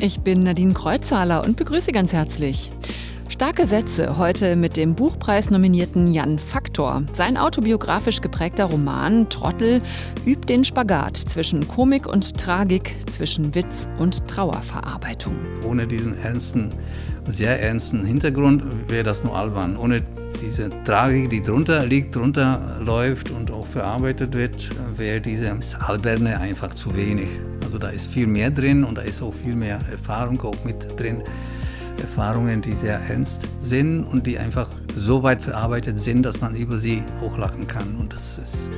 Ich bin Nadine Kreuzhaler und begrüße ganz herzlich. Starke Sätze heute mit dem Buchpreis-nominierten Jan Faktor. Sein autobiografisch geprägter Roman Trottel übt den Spagat zwischen Komik und Tragik, zwischen Witz und Trauerverarbeitung. Ohne diesen ernsten, sehr ernsten Hintergrund wäre das nur albern. Ohne diese Tragik, die drunter liegt, drunter läuft und auch verarbeitet wird, wäre diese Alberne einfach zu wenig. Also da ist viel mehr drin und da ist auch viel mehr Erfahrung auch mit drin. Erfahrungen, die sehr ernst sind und die einfach so weit verarbeitet sind, dass man über sie auch lachen kann. Und das ist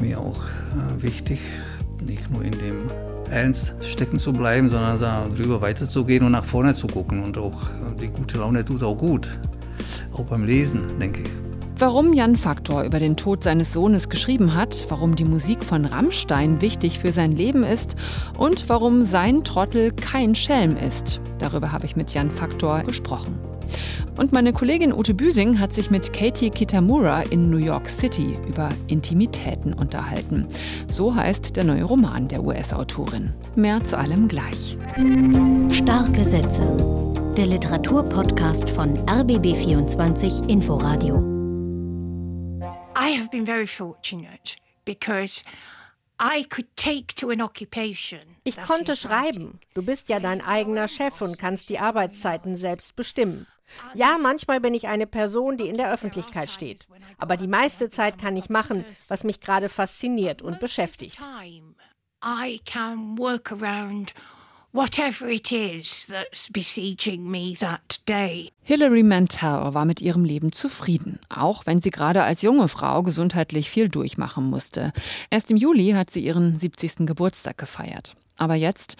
mir auch äh, wichtig, nicht nur in dem Ernst stecken zu bleiben, sondern darüber weiterzugehen und nach vorne zu gucken. Und auch äh, die gute Laune tut auch gut, auch beim Lesen, denke ich. Warum Jan Faktor über den Tod seines Sohnes geschrieben hat, warum die Musik von Rammstein wichtig für sein Leben ist und warum sein Trottel kein Schelm ist. Darüber habe ich mit Jan Faktor gesprochen. Und meine Kollegin Ute Büsing hat sich mit Katie Kitamura in New York City über Intimitäten unterhalten. So heißt der neue Roman der US-Autorin. Mehr zu allem gleich. Starke Sätze. Der Literaturpodcast von RBB24 Inforadio. I have been very fortunate because ich konnte schreiben. Du bist ja dein eigener Chef und kannst die Arbeitszeiten selbst bestimmen. Ja, manchmal bin ich eine Person, die in der Öffentlichkeit steht. Aber die meiste Zeit kann ich machen, was mich gerade fasziniert und beschäftigt. I can work around whatever it is that's besieging me that day. Hilary Mantel war mit ihrem Leben zufrieden, auch wenn sie gerade als junge Frau gesundheitlich viel durchmachen musste. Erst im Juli hat sie ihren 70. Geburtstag gefeiert. Aber jetzt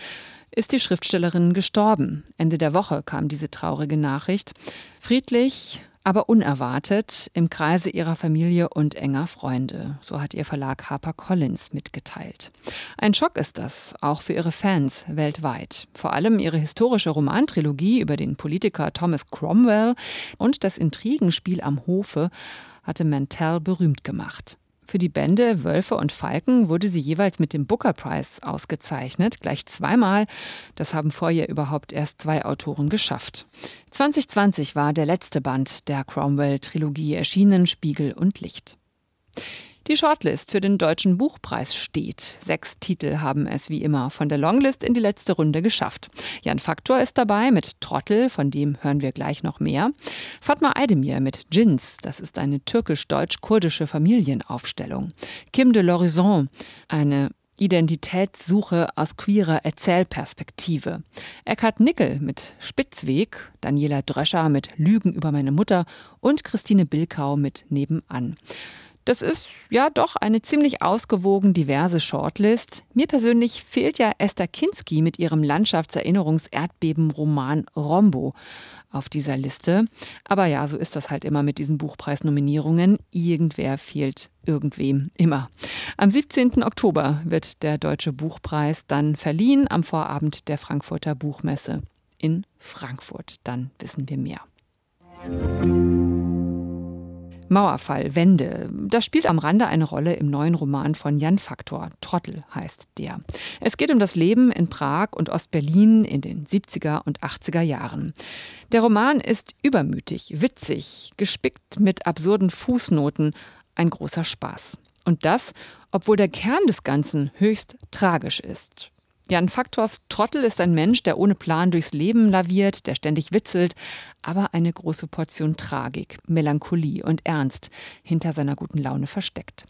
ist die Schriftstellerin gestorben. Ende der Woche kam diese traurige Nachricht. Friedlich, aber unerwartet im Kreise ihrer Familie und enger Freunde. So hat ihr Verlag HarperCollins mitgeteilt. Ein Schock ist das, auch für ihre Fans weltweit. Vor allem ihre historische Romantrilogie über den Politiker Thomas Cromwell und das Intrigenspiel am Hofe hatte Mantell berühmt gemacht. Für die Bände Wölfe und Falken wurde sie jeweils mit dem Booker Prize ausgezeichnet, gleich zweimal. Das haben vorher überhaupt erst zwei Autoren geschafft. 2020 war der letzte Band der Cromwell-Trilogie erschienen, Spiegel und Licht. Die Shortlist für den Deutschen Buchpreis steht. Sechs Titel haben es wie immer von der Longlist in die letzte Runde geschafft. Jan Faktor ist dabei mit Trottel, von dem hören wir gleich noch mehr. Fatma Aydemir mit Jins, das ist eine türkisch-deutsch-kurdische Familienaufstellung. Kim de l'Horizon, eine Identitätssuche aus queerer Erzählperspektive. Eckhard Nickel mit Spitzweg, Daniela Dröscher mit Lügen über meine Mutter und Christine Bilkau mit Nebenan. Das ist ja doch eine ziemlich ausgewogen diverse Shortlist. Mir persönlich fehlt ja Esther Kinski mit ihrem Landschaftserinnerungs-Erdbeben-Roman Rombo auf dieser Liste. Aber ja, so ist das halt immer mit diesen Buchpreisnominierungen. Irgendwer fehlt irgendwem immer. Am 17. Oktober wird der Deutsche Buchpreis dann verliehen am Vorabend der Frankfurter Buchmesse in Frankfurt. Dann wissen wir mehr. Mauerfall, Wende. Das spielt am Rande eine Rolle im neuen Roman von Jan Faktor. Trottel heißt der. Es geht um das Leben in Prag und Ostberlin in den 70er und 80er Jahren. Der Roman ist übermütig, witzig, gespickt mit absurden Fußnoten, ein großer Spaß. Und das, obwohl der Kern des Ganzen höchst tragisch ist. Jan Faktors Trottel ist ein Mensch, der ohne Plan durchs Leben laviert, der ständig witzelt, aber eine große Portion Tragik, Melancholie und Ernst hinter seiner guten Laune versteckt.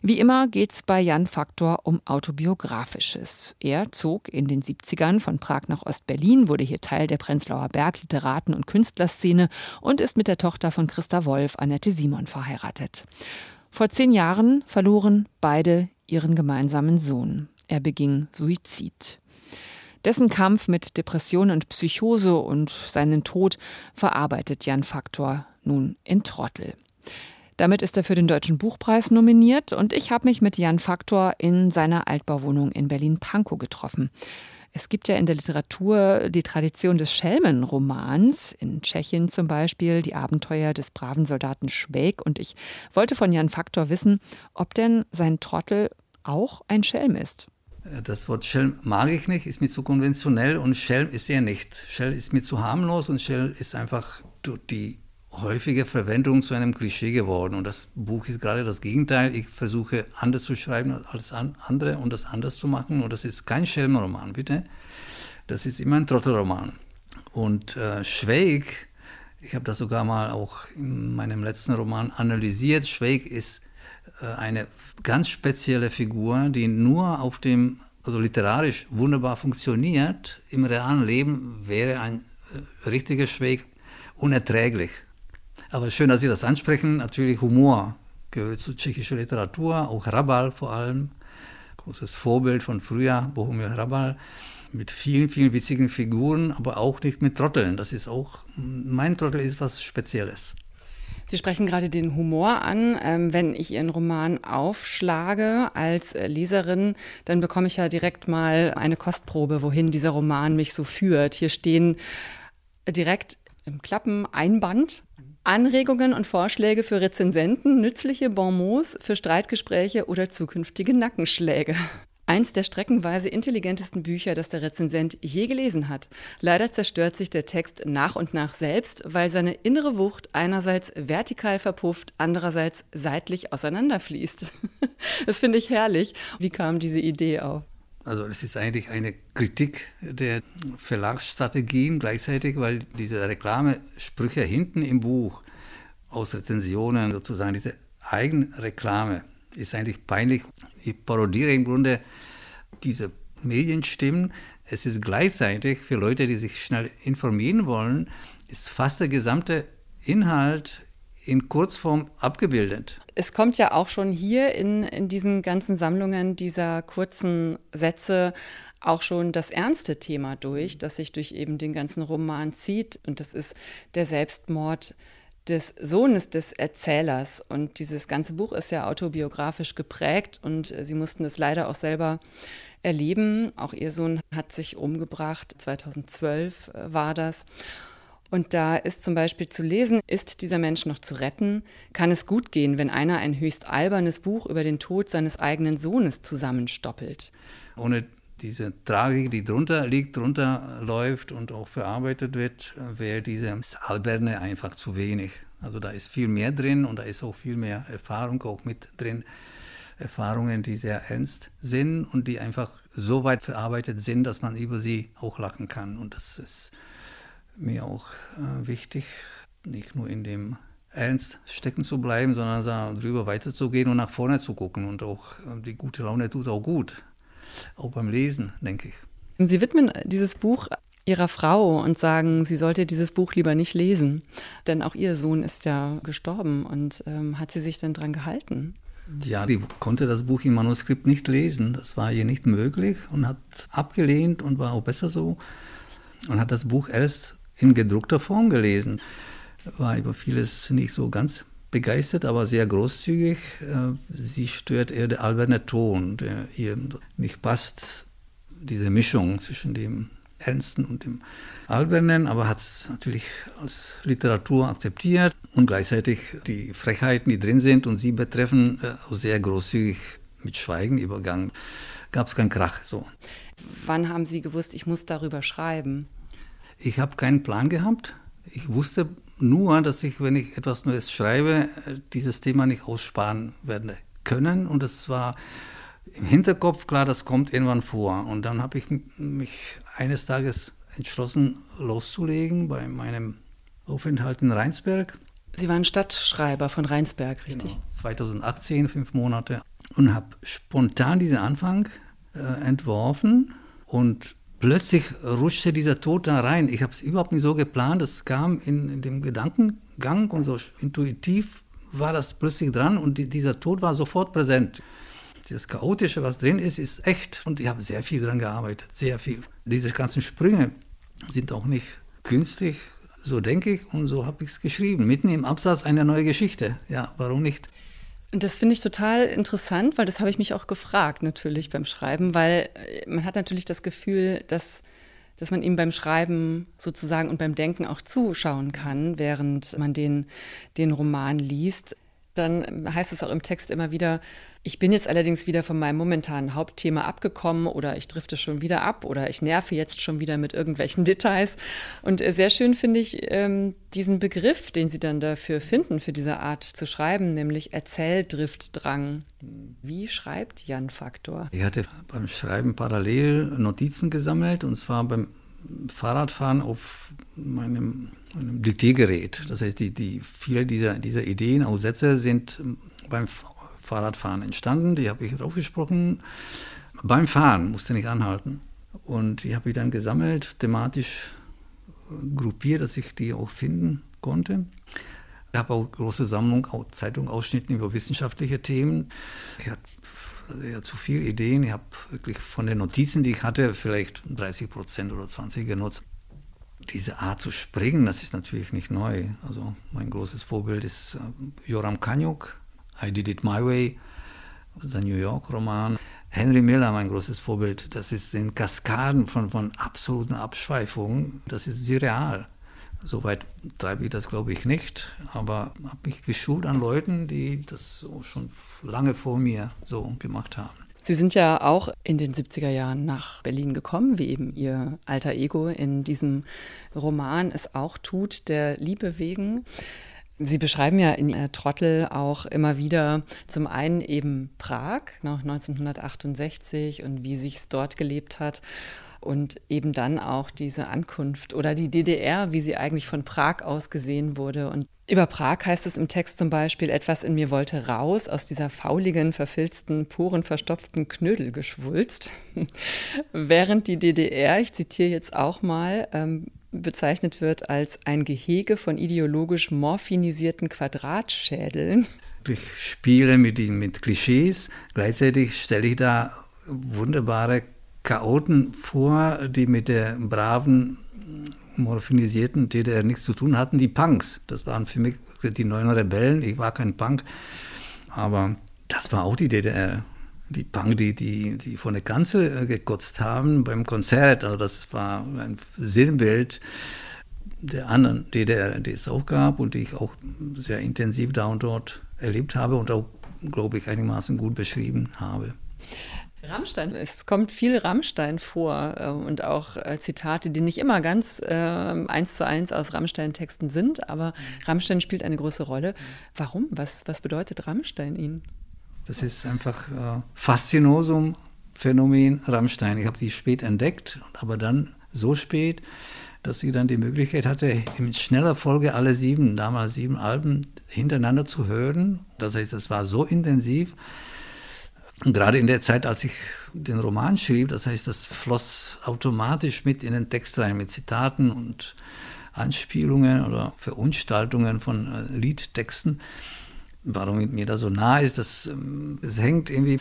Wie immer geht's bei Jan Faktor um Autobiografisches. Er zog in den 70ern von Prag nach Ostberlin, wurde hier Teil der Prenzlauer Berg Literaten- und Künstlerszene und ist mit der Tochter von Christa Wolf, Annette Simon, verheiratet. Vor zehn Jahren verloren beide ihren gemeinsamen Sohn. Er beging Suizid. Dessen Kampf mit Depression und Psychose und seinen Tod verarbeitet Jan Faktor nun in Trottel. Damit ist er für den Deutschen Buchpreis nominiert und ich habe mich mit Jan Faktor in seiner Altbauwohnung in Berlin-Pankow getroffen. Es gibt ja in der Literatur die Tradition des Schelmenromans, in Tschechien zum Beispiel, die Abenteuer des braven Soldaten Schweg. Und ich wollte von Jan Faktor wissen, ob denn sein Trottel auch ein Schelm ist. Das Wort Schelm mag ich nicht, ist mir zu konventionell und Schelm ist er nicht. Schelm ist mir zu harmlos und Schelm ist einfach die häufige Verwendung zu einem Klischee geworden. Und das Buch ist gerade das Gegenteil. Ich versuche anders zu schreiben als andere und das anders zu machen. Und das ist kein Schelmenroman, bitte. Das ist immer ein Trottelroman. Und äh, Schweig, ich habe das sogar mal auch in meinem letzten Roman analysiert. Schweig ist äh, eine ganz spezielle Figur, die nur auf dem, also literarisch wunderbar funktioniert. Im realen Leben wäre ein äh, richtiger Schweig unerträglich. Aber schön, dass Sie das ansprechen. Natürlich Humor gehört zur tschechischen Literatur, auch Rabal vor allem. Großes Vorbild von früher, Bohumil Rabal. Mit vielen, vielen witzigen Figuren, aber auch nicht mit Trotteln. Das ist auch, mein Trottel ist was Spezielles. Sie sprechen gerade den Humor an. Ähm, wenn ich Ihren Roman aufschlage als Leserin, dann bekomme ich ja direkt mal eine Kostprobe, wohin dieser Roman mich so führt. Hier stehen direkt im Klappen-Einband Anregungen und Vorschläge für Rezensenten, nützliche Bonmots für Streitgespräche oder zukünftige Nackenschläge. Eins der streckenweise intelligentesten Bücher, das der Rezensent je gelesen hat. Leider zerstört sich der Text nach und nach selbst, weil seine innere Wucht einerseits vertikal verpufft, andererseits seitlich auseinanderfließt. Das finde ich herrlich. Wie kam diese Idee auf? Also es ist eigentlich eine Kritik der Verlagsstrategien gleichzeitig, weil diese Reklamesprüche hinten im Buch aus Rezensionen sozusagen, diese Eigenreklame ist eigentlich peinlich. Ich parodiere im Grunde diese Medienstimmen. Es ist gleichzeitig für Leute, die sich schnell informieren wollen, ist fast der gesamte Inhalt in Kurzform abgebildet. Es kommt ja auch schon hier in, in diesen ganzen Sammlungen dieser kurzen Sätze auch schon das ernste Thema durch, das sich durch eben den ganzen Roman zieht. Und das ist der Selbstmord des Sohnes des Erzählers. Und dieses ganze Buch ist ja autobiografisch geprägt und Sie mussten es leider auch selber erleben. Auch Ihr Sohn hat sich umgebracht, 2012 äh, war das. Und da ist zum Beispiel zu lesen, ist dieser Mensch noch zu retten? Kann es gut gehen, wenn einer ein höchst albernes Buch über den Tod seines eigenen Sohnes zusammenstoppelt? Ohne diese Tragik, die drunter liegt, drunter läuft und auch verarbeitet wird, wäre diese Alberne einfach zu wenig. Also da ist viel mehr drin und da ist auch viel mehr Erfahrung auch mit drin. Erfahrungen, die sehr ernst sind und die einfach so weit verarbeitet sind, dass man über sie auch lachen kann. Und das ist mir auch äh, wichtig, nicht nur in dem Ernst stecken zu bleiben, sondern darüber weiterzugehen und nach vorne zu gucken. Und auch äh, die gute Laune tut auch gut, auch beim Lesen, denke ich. Sie widmen dieses Buch Ihrer Frau und sagen, sie sollte dieses Buch lieber nicht lesen. Denn auch Ihr Sohn ist ja gestorben und ähm, hat sie sich denn dran gehalten? Ja, die konnte das Buch im Manuskript nicht lesen. Das war ihr nicht möglich und hat abgelehnt und war auch besser so. Und hat das Buch erst in gedruckter Form gelesen. War über vieles nicht so ganz begeistert, aber sehr großzügig. Äh, sie stört eher der alberne Ton, der ihr nicht passt, diese Mischung zwischen dem Ernsten und dem Albernen, aber hat es natürlich als Literatur akzeptiert und gleichzeitig die Frechheiten, die drin sind und sie betreffen, äh, sehr großzügig mit Schweigen übergangen. Gab es keinen Krach so. Wann haben Sie gewusst, ich muss darüber schreiben? Ich habe keinen Plan gehabt. Ich wusste nur, dass ich, wenn ich etwas Neues schreibe, dieses Thema nicht aussparen werde können. Und es war im Hinterkopf klar, das kommt irgendwann vor. Und dann habe ich mich eines Tages entschlossen, loszulegen bei meinem Aufenthalt in Rheinsberg. Sie waren Stadtschreiber von Rheinsberg, richtig? Genau, 2018, fünf Monate. Und habe spontan diesen Anfang äh, entworfen und plötzlich rutschte dieser Tod da rein. Ich habe es überhaupt nicht so geplant. Es kam in, in, dem Gedankengang und so intuitiv war das plötzlich dran und die, dieser Tod war sofort präsent. Das Chaotische, was drin ist, ist echt und ich habe sehr viel daran gearbeitet, sehr viel. Diese ganzen Sprünge sind auch nicht künstlich, so denke ich und so habe ich es geschrieben. Mitten im Absatz eine neue Geschichte. Ja, warum nicht? Das finde ich total interessant, weil das habe ich mich auch gefragt natürlich beim Schreiben, weil äh, man hat natürlich das Gefühl, dass, dass man ihm beim Schreiben sozusagen und beim Denken auch zuschauen kann, während man den, den Roman liest. Dann heißt es auch im Text immer wieder, Ich bin jetzt allerdings wieder von meinem momentanen Hauptthema abgekommen oder ich drifte schon wieder ab oder ich nerve jetzt schon wieder mit irgendwelchen Details. Und äh, sehr schön finde ich ähm, diesen Begriff, den Sie dann dafür finden, für diese Art zu schreiben, nämlich Erzähldriftdrang. Wie schreibt Jan Faktor? Ich hatte beim Schreiben parallel Notizen gesammelt und zwar beim Fahrradfahren auf meinem, meinem Diktiergerät. Das heißt, die, die, viele dieser, dieser Ideen, auch Sätze sind beim Fahrradfahren entstanden. Die habe ich draufgesprochen. Beim Fahren musste nicht anhalten. Und die habe ich dann gesammelt, thematisch gruppiert, dass ich die auch finden konnte. Ich habe auch große Sammlung, auch Zeitungsausschnitten über wissenschaftliche Themen. Ich hatte ja zu viele Ideen. Ich habe wirklich von den Notizen, die ich hatte, vielleicht 30 Prozent oder 20 genutzt. Diese Art zu springen, das ist natürlich nicht neu. Also mein großes Vorbild ist äh, Joram Kanyuk, I Did It My Way, sein New York-Roman. Henry Miller, mein großes Vorbild, das ist in Kaskaden von, von absoluten Abschweifungen. Das ist surreal. Soweit treibe ich das, glaube ich, nicht, aber habe mich geschult an Leuten, die das schon lange vor mir so gemacht haben. Sie sind ja auch in den 70er Jahren nach Berlin gekommen, wie eben Ihr alter Ego in diesem Roman es auch tut, der Liebe wegen. Sie beschreiben ja in äh, Trottel auch immer wieder zum einen eben Prag nach 1968 und wie sich es dort gelebt hat und eben dann auch diese Ankunft oder die DDR, wie sie eigentlich von Prag aus gesehen wurde. Und über Prag heißt es im Text zum Beispiel, etwas in mir wollte raus aus dieser fauligen, verfilzten, porenverstopften Knödelgeschwulst. Während die DDR, ich zitiere jetzt auch mal, ähm, bezeichnet wird als ein Gehege von ideologisch morphinisierten Quadratschädeln. Ich spiele mit, mit Klischees, gleichzeitig stelle ich da wunderbare Chaoten vor, die mit der braven, morphinisierten DDR nichts zu tun hatten, die Punks. Das waren für mich die neuen Rebellen. Ich war kein Punk, aber das war auch die DDR. Die Punk, die, die, die von der Kanzel gekotzt haben beim Konzert. Also das war ein Sinnbild der anderen DDR, die es auch gab und die ich auch sehr intensiv da und dort erlebt habe und auch, glaube ich, einigermaßen gut beschrieben habe. Rammstein, es kommt viel Rammstein vor äh, und auch äh, Zitate, die nicht immer ganz äh, eins zu eins aus Rammstein-Texten sind, aber. Rammstein spielt eine große Rolle. Warum? Was, was bedeutet Rammstein Ihnen? Das ist einfach äh, Faszinosum, Phänomen Rammstein. Ich habe die spät entdeckt, aber dann so spät, dass ich dann die Möglichkeit hatte, in schneller Folge alle sieben, damals sieben Alben hintereinander zu hören. Das heißt, es war so intensiv, und gerade in der Zeit, als ich den Roman schrieb, das heißt, das floss automatisch mit in den Text rein, mit Zitaten und Anspielungen oder Verunstaltungen von äh, Liedtexten. Warum mir das so nah ist, das, ähm, das hängt irgendwie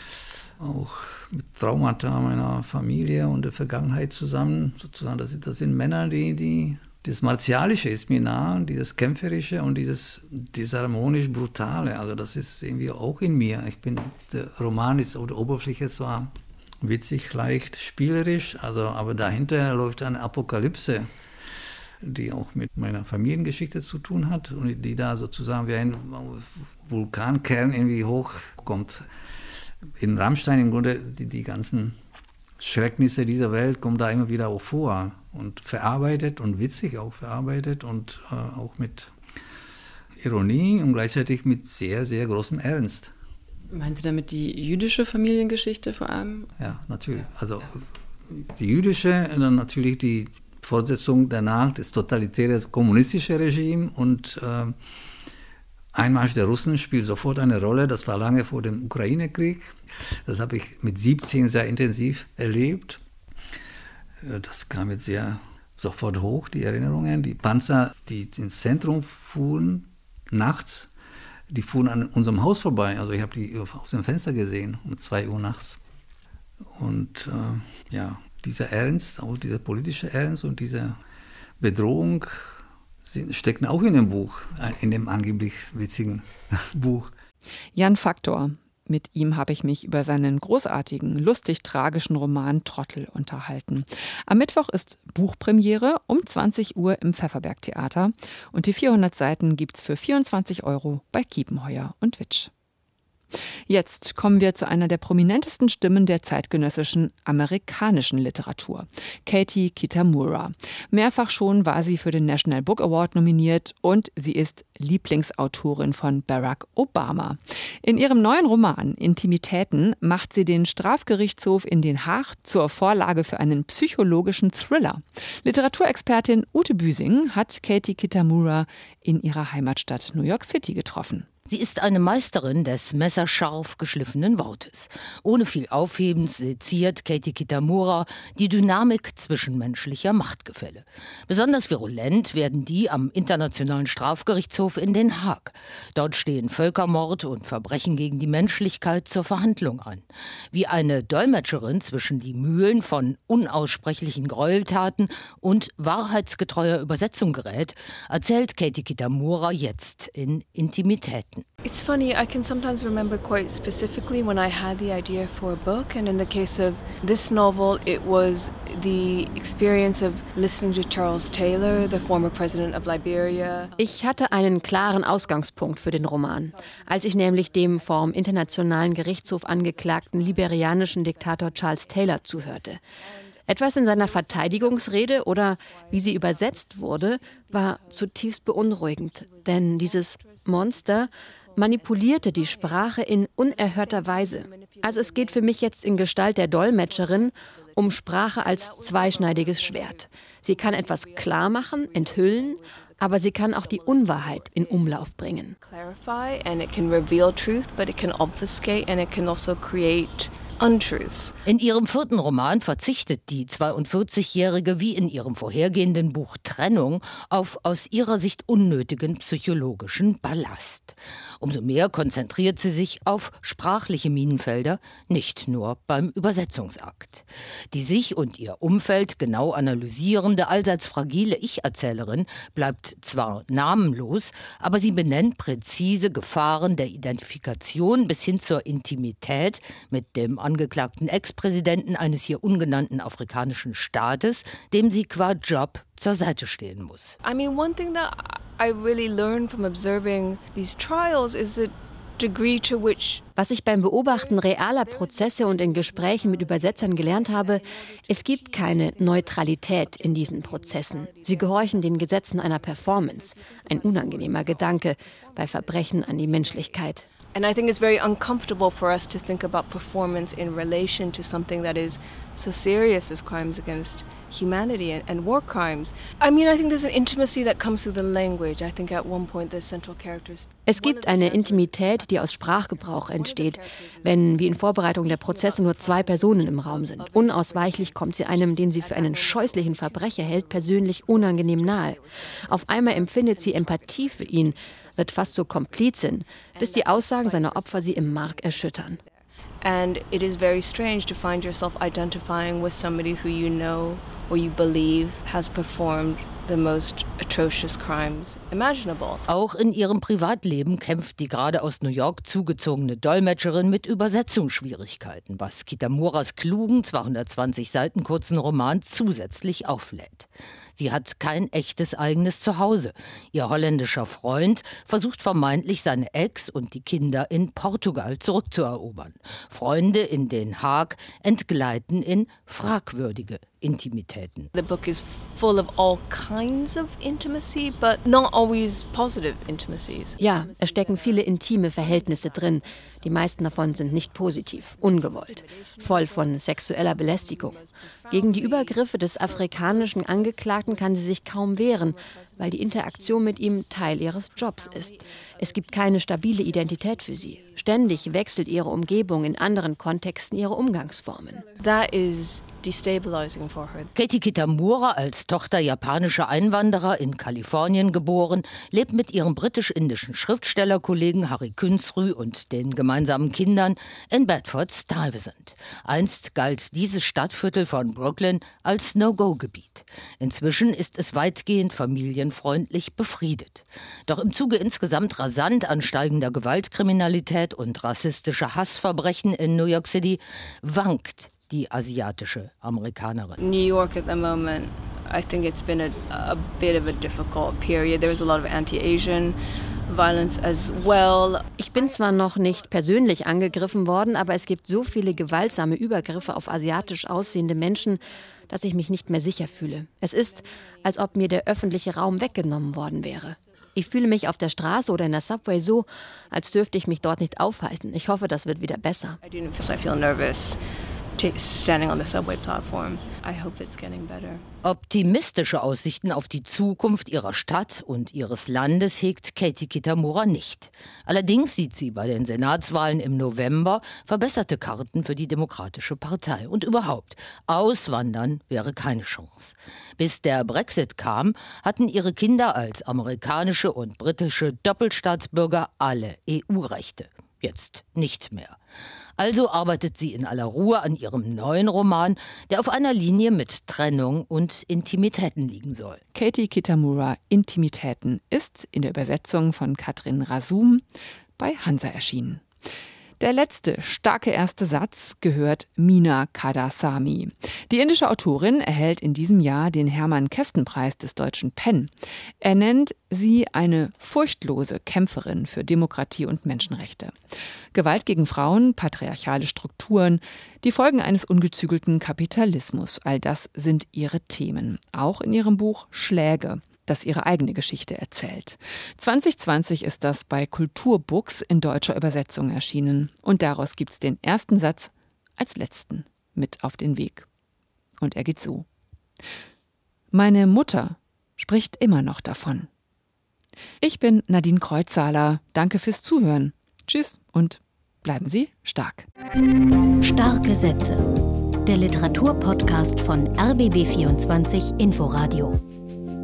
auch mit Traumata meiner Familie und der Vergangenheit zusammen. Sozusagen, das, das sind Männer, die, die das Martialische ist mir nah, dieses Kämpferische und dieses disharmonisch-brutale. Also das ist irgendwie auch in mir. Ich bin, der Roman ist auf der Oberfläche zwar witzig, leicht, spielerisch, also, aber dahinter läuft eine Apokalypse, die auch mit meiner Familiengeschichte zu tun hat und die da sozusagen wie ein Vulkankern irgendwie hochkommt. In Rammstein im Grunde die, die ganzen Schrecknisse dieser Welt kommen da immer wieder auch vor und verarbeitet und witzig auch verarbeitet und äh, auch mit Ironie und gleichzeitig mit sehr, sehr großem Ernst. Meinen Sie damit die jüdische Familiengeschichte vor allem? Ja, natürlich. Also die jüdische, dann natürlich die Fortsetzung danach, das totalitäre kommunistische Regime und äh, Einmarsch der Russen spielt sofort eine Rolle. Das war lange vor dem Ukraine-Krieg. Das habe ich mit 17 sehr intensiv erlebt. Äh, das kam jetzt sehr sofort hoch, die Erinnerungen. Die Panzer, die ins Zentrum fuhren, nachts, die fuhren an unserem Haus vorbei. Also ich habe die aus dem Fenster gesehen, um 2 Uhr nachts. Und äh, ja, dieser Ernst, auch dieser politische Ernst und diese Bedrohung stecken auch in dem Buch, in dem angeblich witzigen Buch. Jan Faktor, mit ihm habe ich mich über seinen großartigen, lustig-tragischen Roman Trottel unterhalten. Am Mittwoch ist Buchpremiere um 20 Uhr im Pfefferberg Theater und die 400 Seiten gibt's für 24 Euro bei Kiepenheuer und Witsch. Jetzt kommen wir zu einer der prominentesten Stimmen der zeitgenössischen amerikanischen Literatur, Katie Kitamura. Mehrfach schon war sie für den National Book Award nominiert und sie ist Lieblingsautorin von Barack Obama. In ihrem neuen Roman Intimitäten macht sie den Strafgerichtshof in Den Haag zur Vorlage für einen psychologischen Thriller. Literaturexpertin Ute Büsing hat Katie Kitamura in ihrer Heimatstadt New York City getroffen. Sie ist eine Meisterin des messerscharf geschliffenen Wortes. Ohne viel Aufhebens seziert Katie Kitamura die Dynamik zwischenmenschlicher Machtgefälle. Besonders virulent werden die am Internationalen Strafgerichtshof in Den Haag. Dort stehen Völkermord und Verbrechen gegen die Menschlichkeit zur Verhandlung an. Wie eine Dolmetscherin zwischen die Mühlen von unaussprechlichen Gräueltaten und wahrheitsgetreuer Übersetzung gerät, erzählt Katie Kitamura jetzt in Intimität. It's funny, I can sometimes remember quite specifically when I had the idea for a book, and in the case of this novel, it was the experience of listening to Charles Taylor, the former president of Liberia. Ich hatte einen klaren Ausgangspunkt für den Roman, als ich nämlich dem vom Internationalen Gerichtshof angeklagten liberianischen Diktator Charles Taylor zuhörte. Etwas in seiner Verteidigungsrede oder wie sie übersetzt wurde, war zutiefst beunruhigend, denn dieses Monster manipulierte die Sprache in unerhörter Weise. Also es geht für mich jetzt in Gestalt der Dolmetscherin um Sprache als zweischneidiges Schwert. Sie kann etwas klar machen, enthüllen, aber sie kann auch die Unwahrheit in Umlauf bringen. Clarify and it can reveal truth, but it can obfuscate and it can also create Untruths. In ihrem vierten Roman verzichtet die 42-Jährige wie in ihrem vorhergehenden Buch Trennung auf aus ihrer Sicht unnötigen psychologischen Ballast. Umso mehr konzentriert sie sich auf sprachliche Minenfelder, nicht nur beim Übersetzungsakt. Die sich und ihr Umfeld genau analysierende, allseits fragile Ich-Erzählerin bleibt zwar namenlos, aber sie benennt präzise Gefahren der Identifikation bis hin zur Intimität mit dem angeklagten Ex-Präsidenten eines hier ungenannten afrikanischen Staates, dem sie qua Job zur Seite stehen muss. I mean, one thing that I really learned from observing these trials is that was ich beim Beobachten realer Prozesse und in Gesprächen mit Übersetzern gelernt habe, es gibt keine Neutralität in diesen Prozessen. Sie gehorchen den Gesetzen einer Performance. Ein unangenehmer Gedanke bei Verbrechen an die Menschlichkeit. And I think it's very uncomfortable for us to think about performance in relation to something that is so serious as crimes against humanity and, and, war crimes. I mean, I think there's an intimacy that comes through the language. I think at one point the central characters. Es gibt eine Intimität, die aus Sprachgebrauch entsteht, wenn wie in Vorbereitung der Prozesse nur zwei Personen im Raum sind. Unausweichlich kommt sie einem, den sie für einen scheußlichen Verbrecher hält, persönlich unangenehm nahe. Auf einmal empfindet sie Empathie für ihn wird fast zur Komplizin, bis die Aussagen seiner Opfer sie im Mark erschüttern. And it is very strange to find yourself identifying with somebody who you know or you believe has performed the most atrocious crimes imaginable. Auch in ihrem Privatleben kämpft die gerade aus New York zugezogene Dolmetscherin mit Übersetzungsschwierigkeiten, was Kitamuras klugen 220 Seiten kurzen Roman zusätzlich auflädt. Sie hat kein echtes eigenes Zuhause. Ihr holländischer Freund versucht vermeintlich seine Ex und die Kinder in Portugal zurückzuerobern. Freunde in Den Haag entgleiten in fragwürdige Intimitäten. The book is full of all kinds of intimacy, but not always positive intimacies. Ja, es stecken viele intime Verhältnisse drin. Die meisten davon sind nicht positiv, ungewollt, voll von sexueller Belästigung. Gegen die Übergriffe des afrikanischen Angeklagten kann sie sich kaum wehren, weil die Interaktion mit ihm Teil ihres Jobs ist. Es gibt keine stabile Identität für sie. Ständig wechselt ihre Umgebung in anderen Kontexten ihre Umgangsformen. That is destabilizing for her. Katie Kitamura, als Tochter japanischer Einwanderer in Kalifornien geboren, lebt mit ihrem britisch-indischen Schriftstellerkollegen Harry Künzrü und den gemeinsamen Kindern in Bedford Stuyvesant. Einst galt dieses Stadtviertel von Brooklyn als No-Go-Gebiet. Inzwischen ist es weitgehend familienfreundlich befriedet. Doch im Zuge insgesamt rasant ansteigender Gewaltkriminalität und rassistischer Hassverbrechen in New York City wankt die asiatische Amerikanerin. New York at the moment, I think it's been a, a bit of a difficult period. There was a lot of anti-Asian violence as well. Ich bin zwar noch nicht persönlich angegriffen worden, aber es gibt so viele gewaltsame Übergriffe auf asiatisch aussehende Menschen, dass ich mich nicht mehr sicher fühle. Es ist, als ob mir der öffentliche Raum weggenommen worden wäre. Ich fühle mich auf der Straße oder in der Subway so, als dürfte ich mich dort nicht aufhalten. Ich hoffe, das wird wieder besser. I do feel nervous. I getting better. Optimistische Aussichten auf die Zukunft ihrer Stadt und ihres Landes hegt Katie Kitamura nicht. Allerdings sieht sie bei den Senatswahlen im November verbesserte Karten für die Demokratische Partei. Und überhaupt, auswandern wäre keine Chance. Bis der Brexit kam, hatten ihre Kinder als amerikanische und britische Doppelstaatsbürger alle EU-Rechte. Jetzt nicht mehr. Also arbeitet sie in aller Ruhe an ihrem neuen Roman, der auf einer Linie mit Trennung und Intimitäten liegen soll. Katie Kitamura Intimitäten ist in der Übersetzung von Katrin Rasum bei Hansa erschienen. Der letzte starke erste Satz gehört Mina Kadasamy. Die indische Autorin erhält in diesem Jahr den Hermann-Kästen-Preis des deutschen Penn. Er nennt sie eine furchtlose Kämpferin für Demokratie und Menschenrechte. Gewalt gegen Frauen, patriarchale Strukturen, die Folgen eines ungezügelten Kapitalismus, all das sind ihre Themen. Auch in ihrem Buch Schläge das ihre eigene Geschichte erzählt. 2020 ist das bei Kulturbooks in deutscher Übersetzung erschienen. Und daraus gibt es den ersten Satz als letzten mit auf den Weg. Und er geht so. Meine Mutter spricht immer noch davon. Ich bin Nadine Kreuzhaler. Danke fürs Zuhören. Tschüss und bleiben Sie stark. Starke Sätze. Der Literaturpodcast von RBB24 Inforadio.